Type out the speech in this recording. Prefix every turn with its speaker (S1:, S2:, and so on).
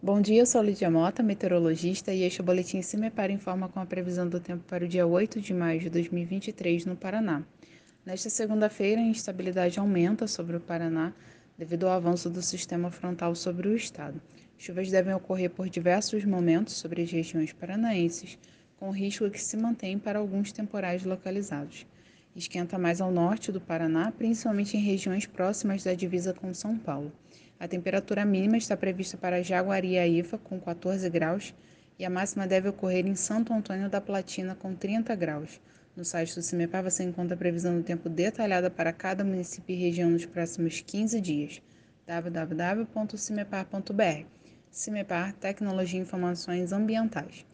S1: Bom dia, eu sou Lídia Mota, meteorologista, e este é o Boletim Cimepar informa com a previsão do tempo para o dia 8 de maio de 2023 no Paraná. Nesta segunda-feira, a instabilidade aumenta sobre o Paraná devido ao avanço do sistema frontal sobre o estado. Chuvas devem ocorrer por diversos momentos sobre as regiões paranaenses, com risco que se mantém para alguns temporais localizados. Esquenta mais ao norte do Paraná, principalmente em regiões próximas da divisa com São Paulo. A temperatura mínima está prevista para Jaguari Aifa, com 14 graus, e a máxima deve ocorrer em Santo Antônio da Platina, com 30 graus. No site do CIMEPAR você encontra a previsão do tempo detalhada para cada município e região nos próximos 15 dias. www.cimepar.br CIMEPAR Tecnologia e Informações Ambientais.